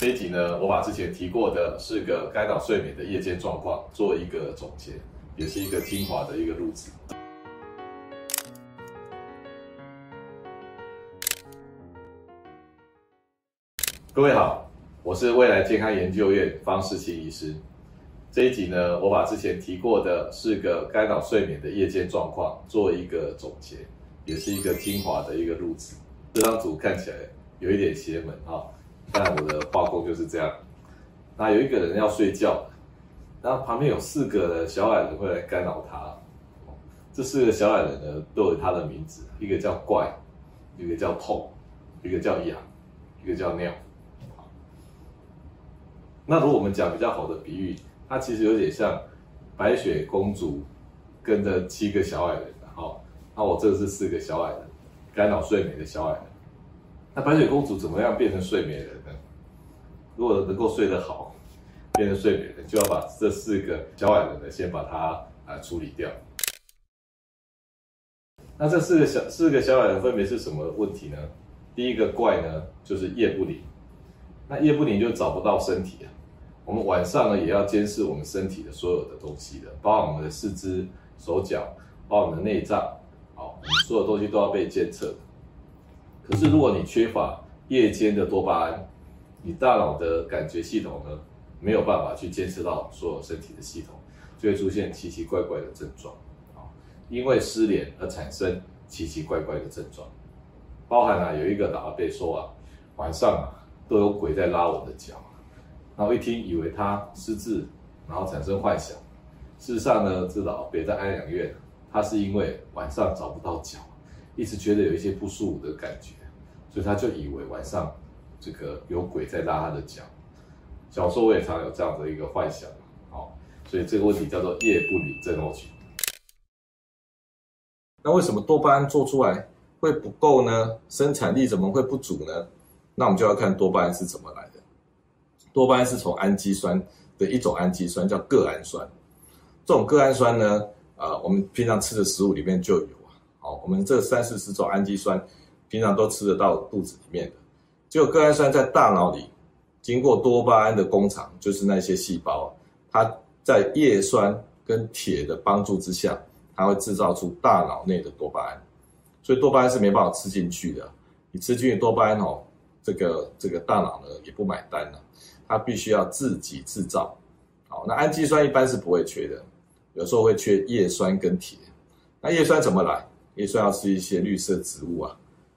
这一集呢，我把之前提过的四个干扰睡眠的夜间状况做一个总结，也是一个精华的一个录制。各位好，我是未来健康研究院方识钦医师。这一集呢，我把之前提过的四个干扰睡眠的夜间状况做一个总结，也是一个精华的一个录制。这张图看起来有一点邪门哈。但我的画工就是这样。那有一个人要睡觉，然后旁边有四个小矮人会来干扰他。这四个小矮人呢，都有他的名字，一个叫怪，一个叫痛，一个叫痒，一个叫尿。那如果我们讲比较好的比喻，它其实有点像白雪公主跟着七个小矮人。好，那我这是四个小矮人，干扰睡眠的小矮人。那白雪公主怎么样变成睡美人？如果能够睡得好，变成睡美人，就要把这四个小矮人呢，先把它啊处理掉。那这四个小四个小矮人分别是什么问题呢？第一个怪呢，就是夜不宁。那夜不宁就找不到身体啊。我们晚上呢，也要监视我们身体的所有的东西的，包括我们的四肢、手脚，包括我们的内脏，好，我们所有东西都要被监测。可是，如果你缺乏夜间的多巴胺，你大脑的感觉系统呢，没有办法去监测到所有身体的系统，就会出现奇奇怪怪的症状啊。因为失联而产生奇奇怪怪的症状，包含啊，有一个老阿伯说啊，晚上啊都有鬼在拉我的脚，然后一听以为他失智，然后产生幻想。事实上呢，这老阿伯在安养院，他是因为晚上找不到脚，一直觉得有一些不舒服的感觉。所以他就以为晚上这个有鬼在拉他的脚。小时候我也常有这样的一个幻想，好，所以这个问题叫做夜不宁症候群。那为什么多巴胺做出来会不够呢？生产力怎么会不足呢？那我们就要看多巴胺是怎么来的。多巴胺是从氨基酸的一种氨基酸叫个氨酸，这种个氨酸呢，呃，我们平常吃的食物里面就有啊。好，我们这三四十种氨基酸。平常都吃得到肚子里面的，结果个氨酸在大脑里经过多巴胺的工厂，就是那些细胞，它在叶酸跟铁的帮助之下，它会制造出大脑内的多巴胺。所以多巴胺是没办法吃进去的，你吃进去多巴胺哦，这个这个大脑呢也不买单了，它必须要自己制造。好，那氨基酸一般是不会缺的，有时候会缺叶酸跟铁。那叶酸怎么来？叶酸要吃一些绿色植物啊。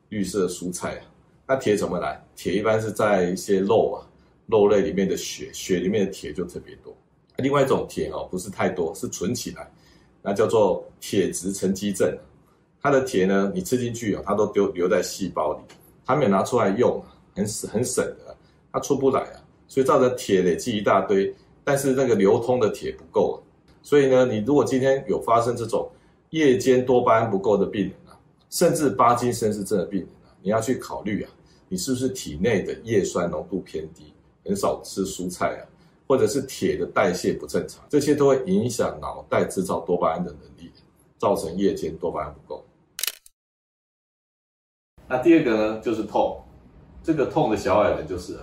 绿色蔬菜啊，那铁怎么来？铁一般是在一些肉啊，肉类里面的血，血里面的铁就特别多。另外一种铁哦，不是太多，是存起来，那叫做铁质沉积症。它的铁呢，你吃进去啊，它都丢留在细胞里，它没有拿出来用，很省很省的，它出不来啊，所以造成铁累积一大堆，但是那个流通的铁不够。所以呢，你如果今天有发生这种夜间多巴胺不够的病人啊。甚至帕金森氏症的病人啊，你要去考虑啊，你是不是体内的叶酸浓度偏低，很少吃蔬菜啊，或者是铁的代谢不正常，这些都会影响脑袋制造多巴胺的能力，造成夜间多巴胺不够。那第二个呢，就是痛，这个痛的小矮人就是，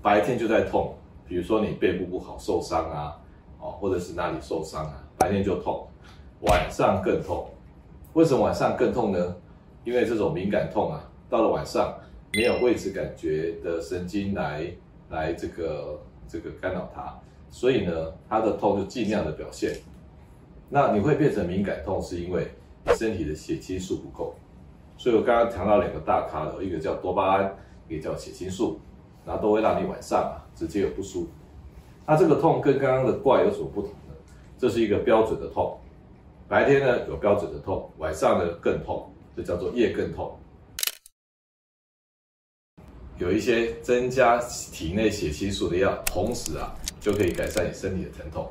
白天就在痛，比如说你背部不好受伤啊，哦，或者是哪里受伤啊，白天就痛，晚上更痛。为什么晚上更痛呢？因为这种敏感痛啊，到了晚上没有位置感觉的神经来来这个这个干扰它，所以呢，它的痛就尽量的表现。那你会变成敏感痛，是因为你身体的血清素不够。所以我刚刚谈到两个大咖的，一个叫多巴胺，一个叫血清素，然后都会让你晚上啊直接有不舒服。那这个痛跟刚刚的怪有什么不同呢？这是一个标准的痛。白天呢有标准的痛，晚上呢更痛，这叫做夜更痛。有一些增加体内血清素的药，同时啊就可以改善你身体的疼痛。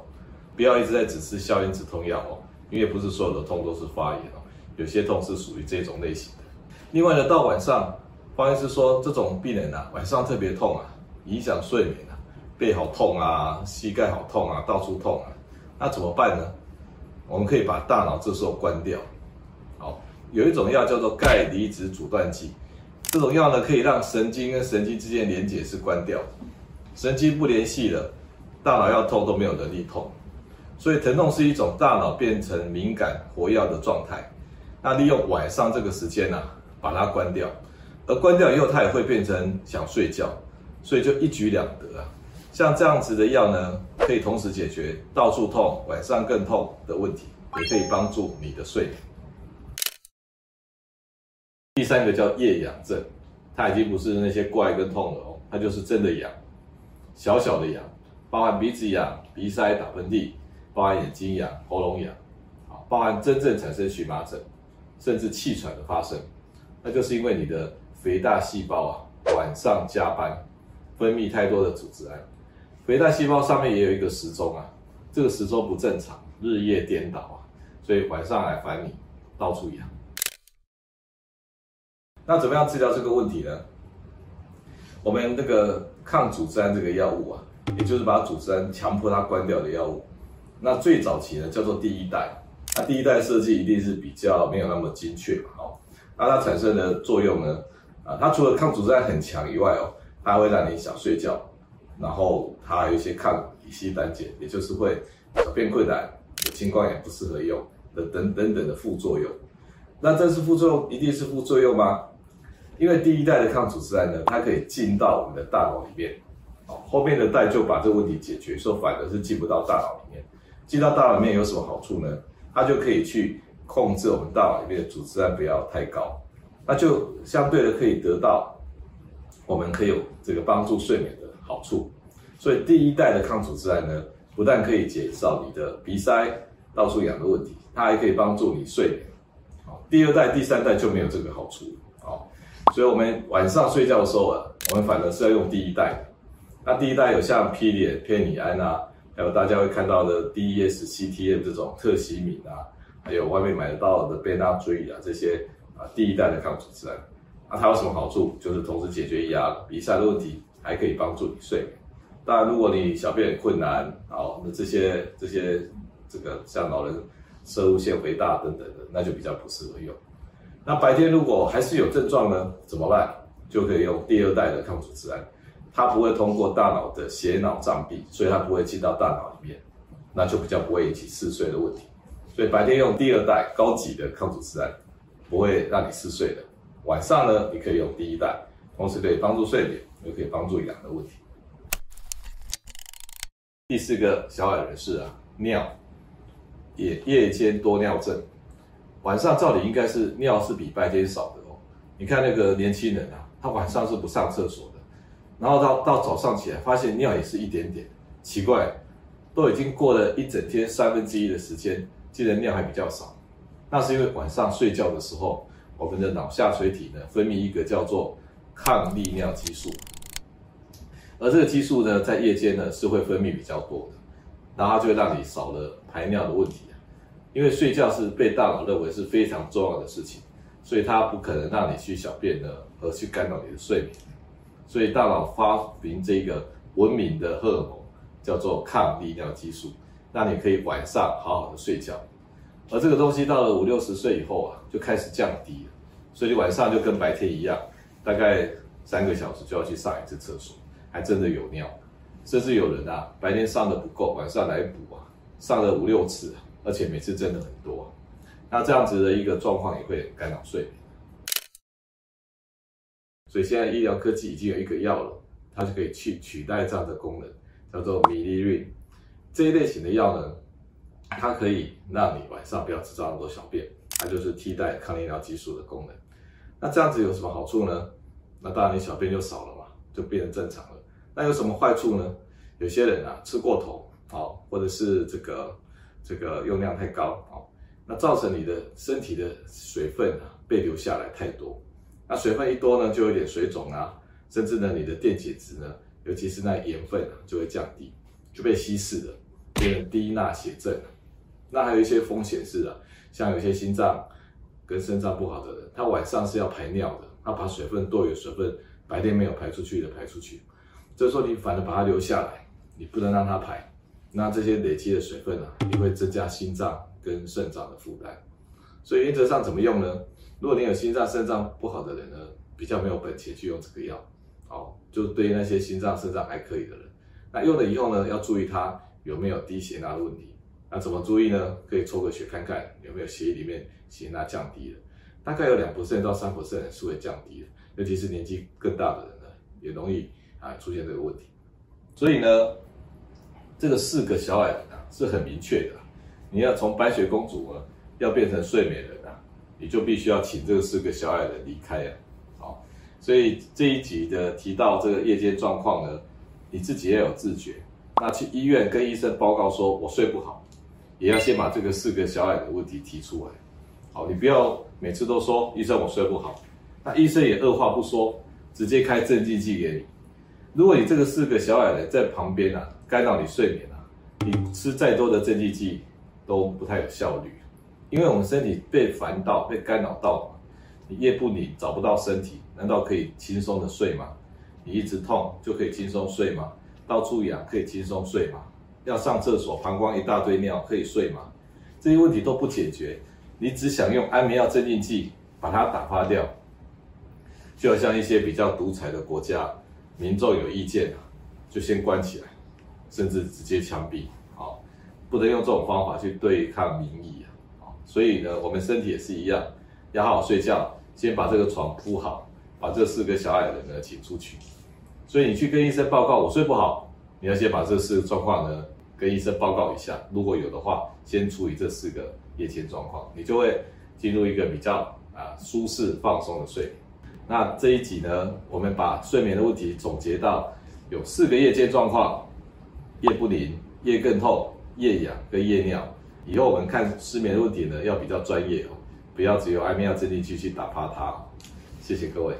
不要一直在只吃消炎止痛药哦，因为不是所有的痛都是发炎哦，有些痛是属于这种类型的。另外呢，到晚上，方医师说这种病人啊晚上特别痛啊，影响睡眠啊，背好痛啊，膝盖好痛啊，到处痛啊，那怎么办呢？我们可以把大脑这时候关掉，好，有一种药叫做钙离子阻断剂，这种药呢可以让神经跟神经之间连接是关掉，神经不联系了，大脑要痛都没有能力痛。所以疼痛是一种大脑变成敏感活跃的状态。那利用晚上这个时间呢、把它关掉，而关掉以后，它也会变成想睡觉，所以就一举两得啊。像这样子的药呢，可以同时解决到处痛、晚上更痛的问题，也可以帮助你的睡眠。第三个叫夜痒症，它已经不是那些怪跟痛了哦，它就是真的痒，小小的痒，包含鼻子痒、鼻塞、打喷嚏，包含眼睛痒、喉咙痒，啊，包含真正产生荨麻疹，甚至气喘的发生，那就是因为你的肥大细胞啊，晚上加班，分泌太多的组织胺，肥大细胞上面也有一个时钟啊，这个时钟不正常，日夜颠倒啊，所以晚上来烦你，到处痒。那怎么样治疗这个问题呢？我们那个抗组织胺这个药物啊，也就是把组织胺强迫它关掉的药物。那最早期呢叫做第一代，那第一代设计一定是比较没有那么精确嘛，哦，那它产生的作用呢，啊，它除了抗组织胺很强以外哦，它还会让你想睡觉，然后它还有一些抗乙烯胆碱，也就是会小便困难、有青光眼不适合用的等等等的副作用。那这是副作用，一定是副作用吗？因为第一代的抗组织胺呢，它可以进到我们的大脑里面，哦，后面的代就把这个问题解决，说反而是进不到大脑里面。进到大脑里面有什么好处呢？它就可以去控制我们大脑里面的组织胺不要太高，那就相对的可以得到我们可以有这个帮助睡眠的好处。所以第一代的抗组织胺呢，不但可以减少你的鼻塞、到处痒的问题，它还可以帮助你睡眠。好，第二代、第三代就没有这个好处。好。所以，我们晚上睡觉的时候啊，我们反而是要用第一代。那第一代有像匹列偏尼安啊，还有大家会看到的 DES-CTM 这种特西敏啊，还有外面买得到的贝纳追啊这些啊，第一代的抗组织胺。那它有什么好处？就是同时解决痒、鼻塞的问题，还可以帮助你睡。当然，如果你小便困难，好，那这些这些这个像老人摄护腺肥大等等的，那就比较不适合用。那白天如果还是有症状呢，怎么办？就可以用第二代的抗组织胺，它不会通过大脑的血脑障壁，所以它不会进到大脑里面，那就比较不会引起嗜睡的问题。所以白天用第二代高级的抗组织胺，不会让你嗜睡的。晚上呢，你可以用第一代，同时可以帮助睡眠，又可以帮助痒的问题。第四个小矮人是啊，尿，也夜间多尿症。晚上照理应该是尿是比白天少的哦。你看那个年轻人啊，他晚上是不上厕所的，然后到到早上起来发现尿也是一点点，奇怪，都已经过了一整天三分之一的时间，竟然尿还比较少。那是因为晚上睡觉的时候，我们的脑下垂体呢分泌一个叫做抗利尿激素，而这个激素呢在夜间呢是会分泌比较多的，然后就会让你少了排尿的问题。因为睡觉是被大脑认为是非常重要的事情，所以它不可能让你去小便的，而去干扰你的睡眠。所以大脑发明这个文明的荷尔蒙，叫做抗利尿激素，让你可以晚上好好的睡觉。而这个东西到了五六十岁以后啊，就开始降低了，所以你晚上就跟白天一样，大概三个小时就要去上一次厕所，还真的有尿。甚至有人啊，白天上的不够，晚上来补啊，上了五六次。而且每次真的很多，那这样子的一个状况也会干扰睡眠。所以现在医疗科技已经有一个药了，它就可以去取代这样的功能，叫做米利瑞。这一类型的药呢，它可以让你晚上不要制造那么多小便，它就是替代抗利尿激素的功能。那这样子有什么好处呢？那当然你小便就少了嘛，就变成正常了。那有什么坏处呢？有些人啊吃过头，好，或者是这个。这个用量太高啊，那造成你的身体的水分啊被留下来太多，那水分一多呢，就有点水肿啊，甚至呢你的电解质呢，尤其是那盐分啊就会降低，就被稀释了，变成低钠血症。那还有一些风险是啊，像有些心脏跟肾脏不好的人，他晚上是要排尿的，他把水分多余的水分白天没有排出去的排出去，这时候你反而把它留下来，你不能让它排。那这些累积的水分啊，也会增加心脏跟肾脏的负担。所以原则上怎么用呢？如果你有心脏、肾脏不好的人呢，比较没有本钱去用这个药，哦，就对于那些心脏、肾脏还可以的人。那用了以后呢，要注意它有没有低血钠的问题。那怎么注意呢？可以抽个血看看有没有血液里面血钠降低了，大概有两 percent 到三 percent 是会降低的，尤其是年纪更大的人呢，也容易啊出现这个问题。所以呢，这个四个小矮人啊是很明确的，你要从白雪公主啊要变成睡美人啊，你就必须要请这个四个小矮人离开啊。好，所以这一集的提到这个夜间状况呢，你自己要有自觉，那去医院跟医生报告说我睡不好。也要先把这个四个小矮的问题提出来，好，你不要每次都说医生我睡不好，那医生也二话不说，直接开镇静剂给你。如果你这个四个小矮人在旁边啊，干扰你睡眠啊，你吃再多的镇静剂都不太有效率，因为我们身体被烦到、被干扰到嘛，你夜不宁找不到身体，难道可以轻松的睡吗？你一直痛就可以轻松睡吗？到处痒可以轻松睡吗？要上厕所，膀胱一大堆尿，可以睡吗？这些问题都不解决，你只想用安眠药镇静剂把它打发掉，就好像一些比较独裁的国家，民众有意见就先关起来，甚至直接枪毙，好，不能用这种方法去对抗民意啊！所以呢，我们身体也是一样，要好好睡觉，先把这个床铺好，把这四个小矮人呢请出去。所以你去跟医生报告，我睡不好，你要先把这四个状况呢。跟医生报告一下，如果有的话，先处理这四个夜间状况，你就会进入一个比较啊舒适放松的睡。那这一集呢，我们把睡眠的问题总结到有四个夜间状况：夜不宁、夜更痛、夜痒跟夜尿。以后我们看失眠的问题呢，要比较专业哦，不要只有安眠药镇定剂去打趴它。谢谢各位。